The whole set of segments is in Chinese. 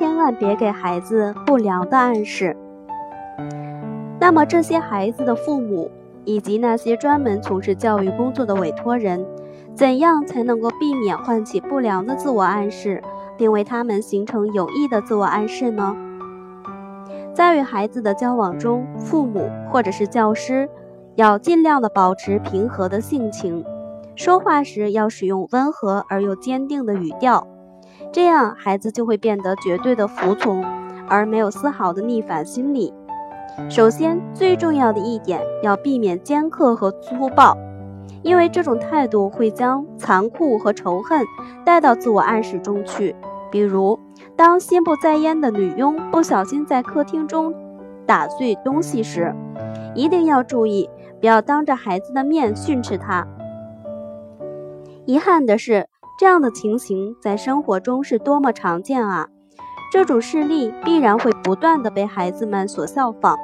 千万别给孩子不良的暗示。那么，这些孩子的父母以及那些专门从事教育工作的委托人，怎样才能够避免唤起不良的自我暗示，并为他们形成有益的自我暗示呢？在与孩子的交往中，父母或者是教师要尽量的保持平和的性情，说话时要使用温和而又坚定的语调，这样孩子就会变得绝对的服从，而没有丝毫的逆反心理。首先，最重要的一点要避免尖刻和粗暴，因为这种态度会将残酷和仇恨带到自我暗示中去。比如，当心不在焉的女佣不小心在客厅中打碎东西时，一定要注意，不要当着孩子的面训斥她。遗憾的是，这样的情形在生活中是多么常见啊！这种事例必然会不断的被孩子们所效仿，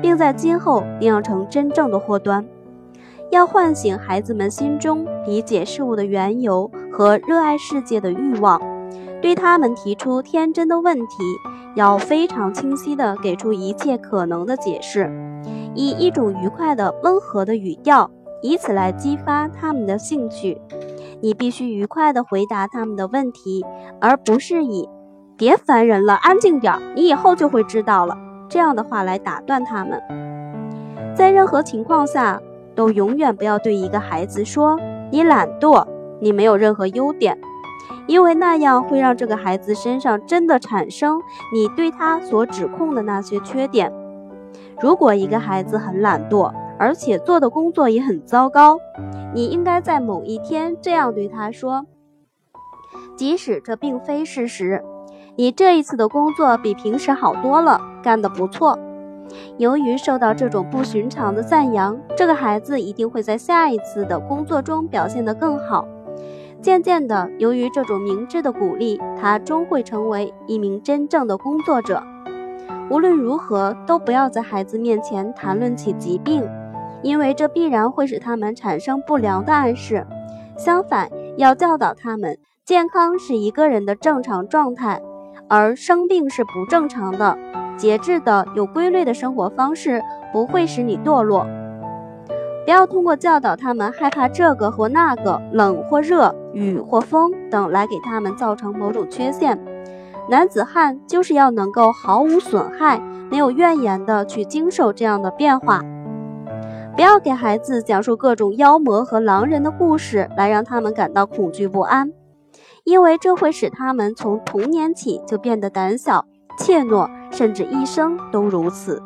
并在今后酿成真正的祸端。要唤醒孩子们心中理解事物的缘由和热爱世界的欲望。对他们提出天真的问题，要非常清晰地给出一切可能的解释，以一种愉快的、温和的语调，以此来激发他们的兴趣。你必须愉快地回答他们的问题，而不是以“别烦人了，安静点儿，你以后就会知道了”这样的话来打断他们。在任何情况下，都永远不要对一个孩子说“你懒惰，你没有任何优点”。因为那样会让这个孩子身上真的产生你对他所指控的那些缺点。如果一个孩子很懒惰，而且做的工作也很糟糕，你应该在某一天这样对他说：即使这并非事实，你这一次的工作比平时好多了，干得不错。由于受到这种不寻常的赞扬，这个孩子一定会在下一次的工作中表现得更好。渐渐的，由于这种明智的鼓励，他终会成为一名真正的工作者。无论如何，都不要在孩子面前谈论起疾病，因为这必然会使他们产生不良的暗示。相反，要教导他们，健康是一个人的正常状态，而生病是不正常的。节制的、有规律的生活方式不会使你堕落。不要通过教导他们害怕这个或那个、冷或热、雨或风等来给他们造成某种缺陷。男子汉就是要能够毫无损害、没有怨言的去经受这样的变化。不要给孩子讲述各种妖魔和狼人的故事来让他们感到恐惧不安，因为这会使他们从童年起就变得胆小、怯懦，甚至一生都如此。